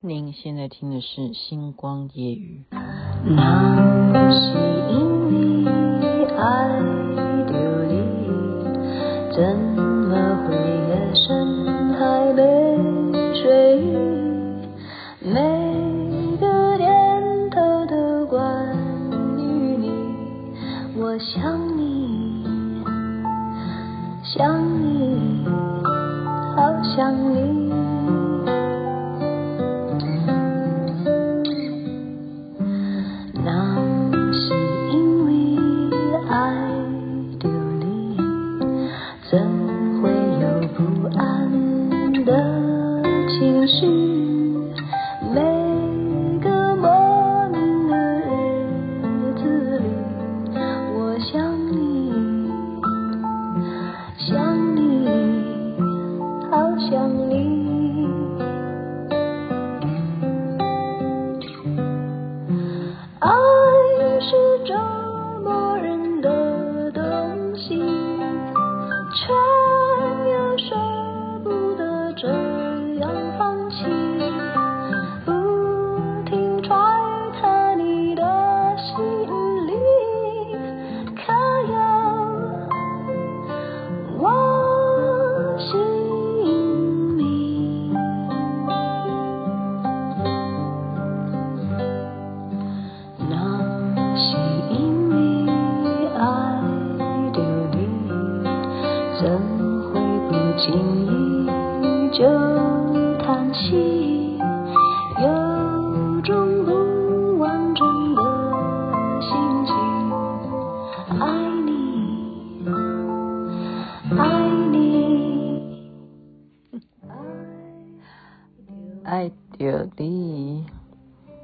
您现在听的是《星光夜语》。那是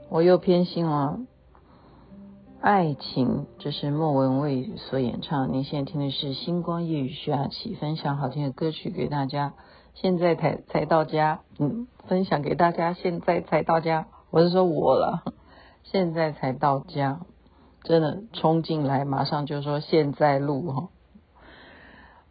我又偏心了，爱情，这是莫文蔚所演唱。您现在听的是《星光夜雨》，徐雅琪分享好听的歌曲给大家。现在才才到家，嗯，分享给大家。现在才到家，我是说我了。现在才到家，真的冲进来，马上就说现在录哈。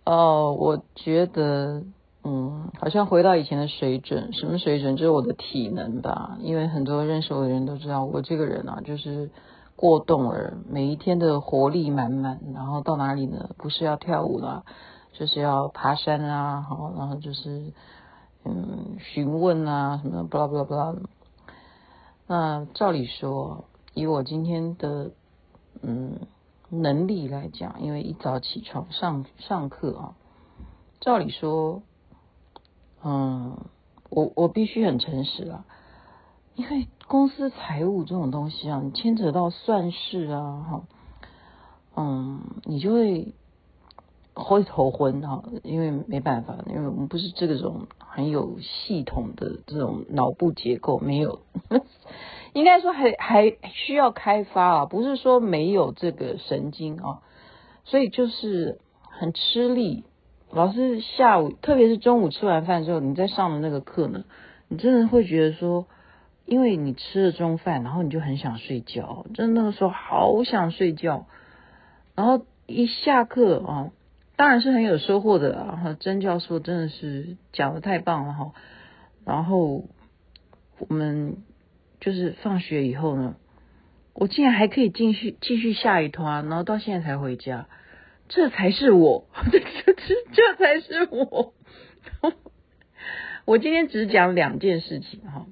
哦，我觉得。嗯，好像回到以前的水准，什么水准？就是我的体能吧。因为很多认识我的人都知道，我这个人啊，就是过动儿，每一天的活力满满。然后到哪里呢？不是要跳舞啦，就是要爬山啊，好，然后就是嗯询问啊什么，巴拉巴拉巴拉。那照理说，以我今天的嗯能力来讲，因为一早起床上上课啊，照理说。嗯，我我必须很诚实啊，因为公司财务这种东西啊，你牵扯到算式啊，哈，嗯，你就会会头昏哈，因为没办法，因为我们不是这个种很有系统的这种脑部结构，没有，应该说还还需要开发啊，不是说没有这个神经啊，所以就是很吃力。老师下午，特别是中午吃完饭之后，你在上的那个课呢，你真的会觉得说，因为你吃了中饭，然后你就很想睡觉，真的那个时候好想睡觉。然后一下课啊，当然是很有收获的啊。曾教授真的是讲的太棒了哈。然后我们就是放学以后呢，我竟然还可以继续继续下一团，然后到现在才回家。这才是我，这这这才是我。我今天只讲两件事情哈。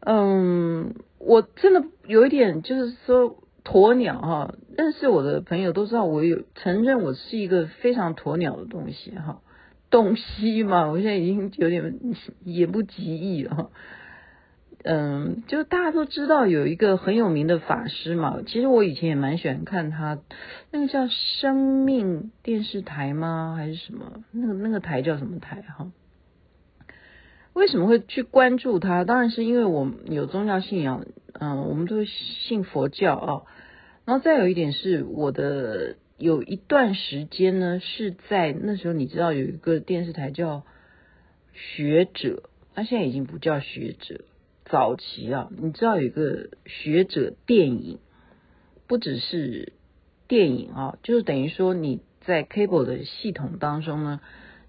嗯，我真的有一点就是说鸵鸟哈，认识我的朋友都知道我有承认我是一个非常鸵鸟的东西哈，东西嘛，我现在已经有点 言不及义了哈。嗯，就大家都知道有一个很有名的法师嘛，其实我以前也蛮喜欢看他，那个叫生命电视台吗？还是什么？那个那个台叫什么台？哈，为什么会去关注他？当然是因为我有宗教信仰，嗯，我们都信佛教啊。然后再有一点是我的有一段时间呢，是在那时候你知道有一个电视台叫学者，他现在已经不叫学者。早期啊，你知道有一个学者电影，不只是电影啊，就是等于说你在 cable 的系统当中呢，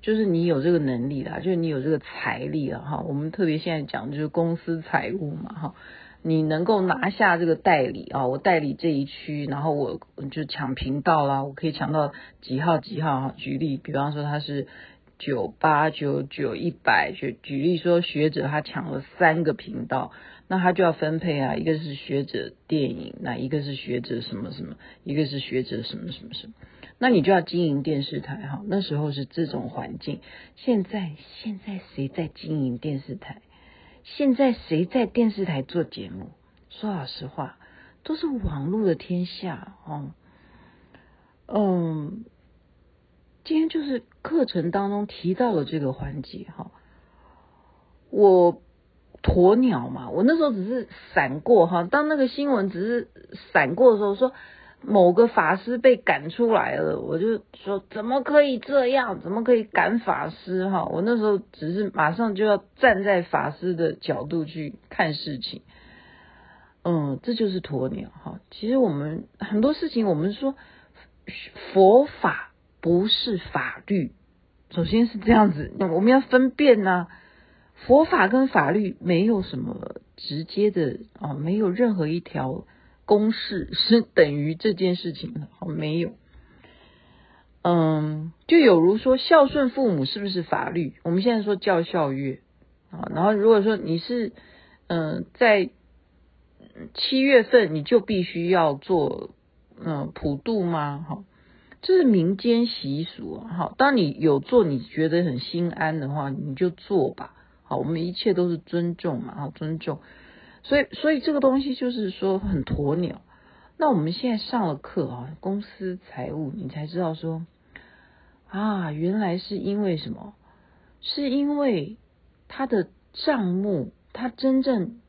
就是你有这个能力啦，就是你有这个财力了哈。我们特别现在讲就是公司财务嘛哈，你能够拿下这个代理啊，我代理这一区，然后我就抢频道啦，我可以抢到几号几号哈。举例，比方说他是九八九九一百，举举例说学者他抢了三个频道。那他就要分配啊，一个是学者电影，那一个是学者什么什么，一个是学者什么什么什么，那你就要经营电视台哈。那时候是这种环境，现在现在谁在经营电视台？现在谁在电视台做节目？说老实话，都是网络的天下哦。嗯，今天就是课程当中提到了这个环节哈，我。鸵鸟嘛，我那时候只是闪过哈，当那个新闻只是闪过的时候，说某个法师被赶出来了，我就说怎么可以这样？怎么可以赶法师哈？我那时候只是马上就要站在法师的角度去看事情，嗯，这就是鸵鸟哈。其实我们很多事情，我们说佛法不是法律，首先是这样子，我们要分辨呢。佛法跟法律没有什么直接的啊，没有任何一条公式 是等于这件事情的，好，没有。嗯，就有如说孝顺父母是不是法律？我们现在说教孝月啊，然后如果说你是嗯在七月份你就必须要做嗯普渡吗？好，这是民间习俗啊。当你有做你觉得很心安的话，你就做吧。好，我们一切都是尊重嘛，好，尊重，所以所以这个东西就是说很鸵鸟。那我们现在上了课啊，公司财务，你才知道说啊，原来是因为什么？是因为他的账目，他真正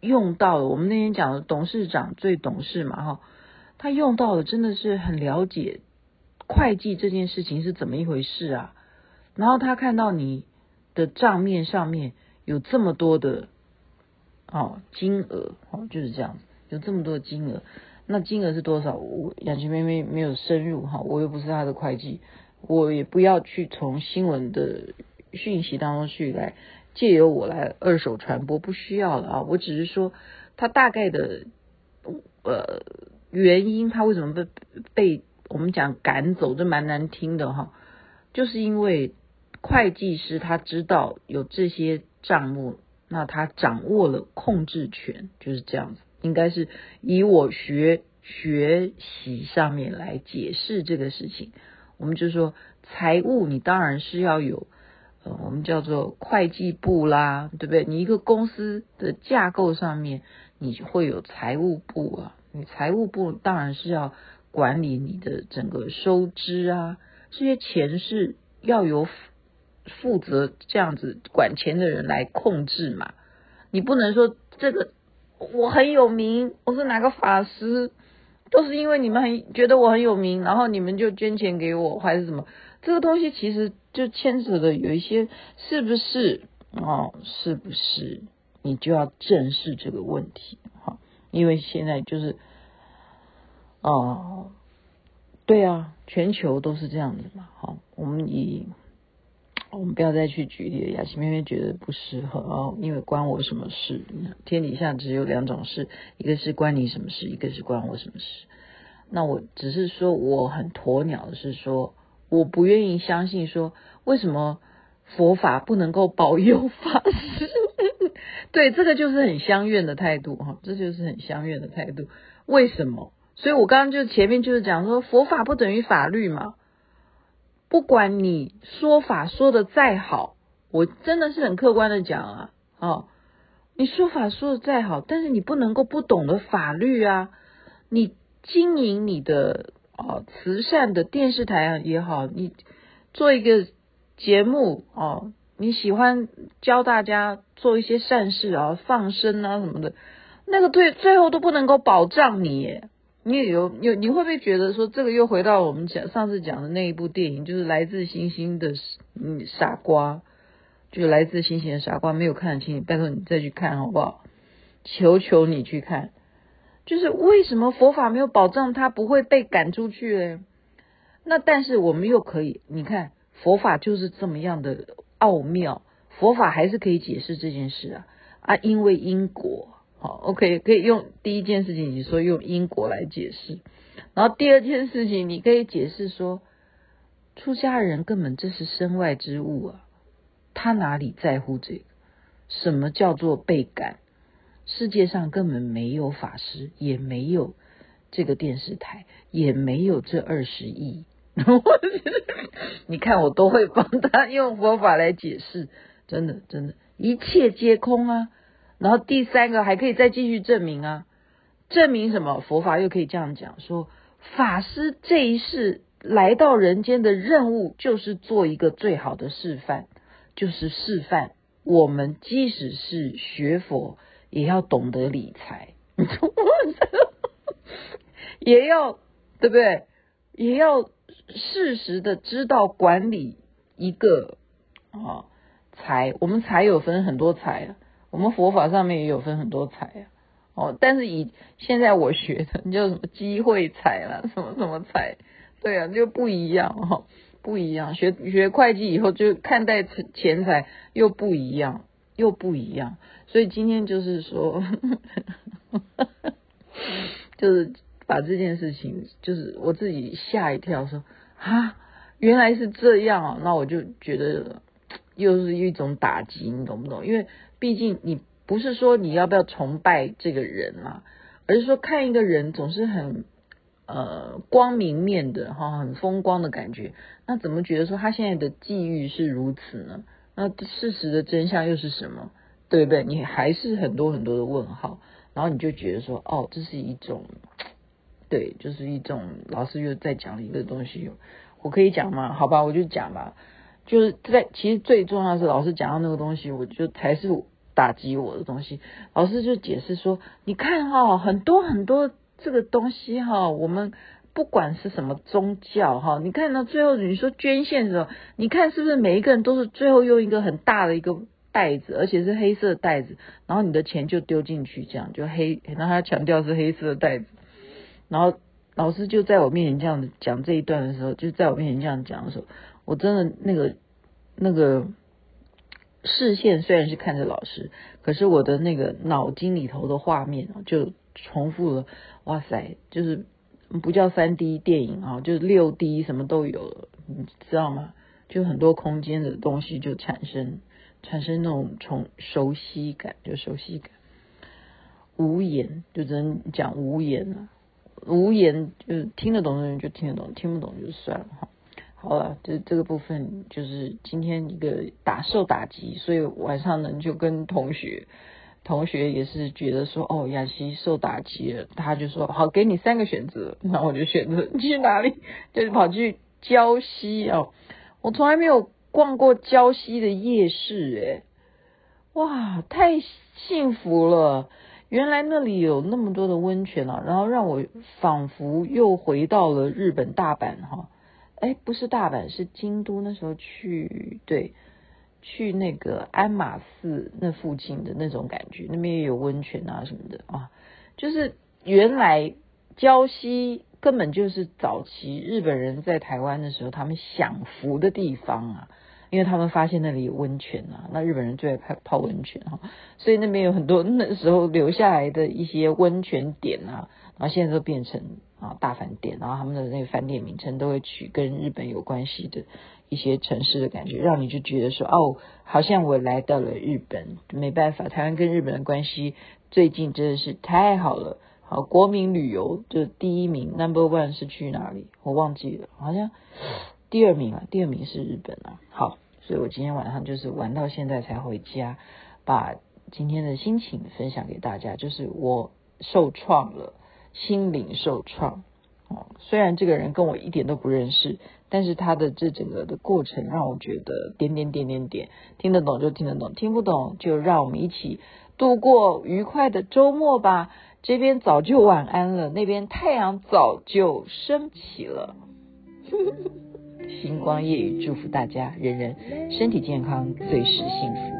用到了。我们那天讲的董事长最懂事嘛，哈，他用到了，真的是很了解会计这件事情是怎么一回事啊。然后他看到你。的账面上面有这么多的哦金额哦，就是这样子，有这么多的金额，那金额是多少？我雅琪妹妹没有深入哈，我又不是她的会计，我也不要去从新闻的讯息当中去来借由我来二手传播，不需要了啊，我只是说他大概的呃原因，他为什么被被我们讲赶走，这蛮难听的哈，就是因为。会计师他知道有这些账目，那他掌握了控制权，就是这样子。应该是以我学学习上面来解释这个事情。我们就说财务，你当然是要有，呃，我们叫做会计部啦，对不对？你一个公司的架构上面，你会有财务部啊。你财务部当然是要管理你的整个收支啊，这些钱是要由。负责这样子管钱的人来控制嘛？你不能说这个我很有名，我是哪个法师，都是因为你们很觉得我很有名，然后你们就捐钱给我，还是什么？这个东西其实就牵扯的有一些是不是哦？是不是？你就要正视这个问题哈，因为现在就是哦，对啊，全球都是这样子嘛。好，我们以。我们不要再去举例了，雅琪妹妹觉得不适合哦，因为关我什么事？天底下只有两种事，一个是关你什么事，一个是关我什么事。那我只是说我很鸵鸟的是说，我不愿意相信说，为什么佛法不能够保佑法师？对，这个就是很相怨的态度哈，这就是很相怨的态度。为什么？所以我刚刚就前面就是讲说，佛法不等于法律嘛。不管你说法说得再好，我真的是很客观的讲啊，哦，你说法说得再好，但是你不能够不懂得法律啊。你经营你的哦慈善的电视台啊也好，你做一个节目哦，你喜欢教大家做一些善事啊，放生啊什么的，那个对最后都不能够保障你耶。你也有有，你会不会觉得说这个又回到我们讲上次讲的那一部电影，就是来自星星的嗯傻瓜，就是来自星星的傻瓜，没有看得清，拜托你再去看好不好？求求你去看，就是为什么佛法没有保障他不会被赶出去嘞？那但是我们又可以，你看佛法就是这么样的奥妙，佛法还是可以解释这件事啊啊，因为因果，好，OK，可以用第一件事情，你说用因果来解释，然后第二件事情，你可以解释说，出家人根本这是身外之物啊，他哪里在乎这个？什么叫做被感？世界上根本没有法师，也没有这个电视台，也没有这二十亿。你看，我都会帮他用佛法来解释，真的，真的，一切皆空啊。然后第三个还可以再继续证明啊，证明什么？佛法又可以这样讲说，法师这一世来到人间的任务，就是做一个最好的示范，就是示范我们即使是学佛，也要懂得理财，也要对不对？也要。适时的知道管理一个啊财，我们财有分很多财啊，我们佛法上面也有分很多财啊，哦，但是以现在我学的叫什么机会财啦，什么什么财，对啊，就不一样哈，不一样。学学会计以后就看待钱财又不一样，又不一样。所以今天就是说，就是。把这件事情，就是我自己吓一跳，说啊，原来是这样啊，那我就觉得又是一种打击，你懂不懂？因为毕竟你不是说你要不要崇拜这个人嘛，而是说看一个人总是很呃光明面的哈，很风光的感觉，那怎么觉得说他现在的际遇是如此呢？那事实的真相又是什么？对不对？你还是很多很多的问号，然后你就觉得说，哦，这是一种。对，就是一种老师又在讲一个东西，我可以讲吗？好吧，我就讲吧。就是在其实最重要是老师讲到那个东西，我就才是打击我的东西。老师就解释说，你看哈、很多很多这个东西哈、我们不管是什么宗教哈，你看到最后你说捐献的时候，你看是不是每一个人都是最后用一个很大的一个袋子，而且是黑色袋子，然后你的钱就丢进去，这样就黑，然后他强调是黑色袋子。然后老师就在我面前这样讲这一段的时候，就在我面前这样讲的时候，我真的那个那个视线虽然是看着老师，可是我的那个脑筋里头的画面啊就重复了。哇塞，就是不叫三 D 电影啊，就是六 D 什么都有了，你知道吗？就很多空间的东西就产生产生那种从熟悉感，就熟悉感，无言就只能讲无言了。无言，就是听得懂的人就听得懂，听不懂就算了哈。好了，这这个部分就是今天一个打受打击，所以晚上呢就跟同学，同学也是觉得说，哦，雅琪受打击了，他就说好，给你三个选择，那我就选择 去哪里，就是跑去礁溪哦。我从来没有逛过礁溪的夜市，诶，哇，太幸福了。原来那里有那么多的温泉啊，然后让我仿佛又回到了日本大阪哈，哎，不是大阪，是京都。那时候去，对，去那个鞍马寺那附近的那种感觉，那边也有温泉啊什么的啊，就是原来礁溪根本就是早期日本人在台湾的时候他们享福的地方啊。因为他们发现那里有温泉啊，那日本人最爱泡泡温泉哈，所以那边有很多那时候留下来的一些温泉点啊，然后现在都变成啊大饭店，然后他们的那个饭店名称都会取跟日本有关系的一些城市的感觉，让你就觉得说哦，好像我来到了日本。没办法，台湾跟日本的关系最近真的是太好了，好，国民旅游就第一名，Number One 是去哪里？我忘记了，好像。第二名啊，第二名是日本啊。好，所以我今天晚上就是玩到现在才回家，把今天的心情分享给大家。就是我受创了，心灵受创。哦，虽然这个人跟我一点都不认识，但是他的这整个的过程让我觉得点点点点点，听得懂就听得懂，听不懂就让我们一起度过愉快的周末吧。这边早就晚安了，那边太阳早就升起了。星光夜语祝福大家，人人身体健康，最是幸福。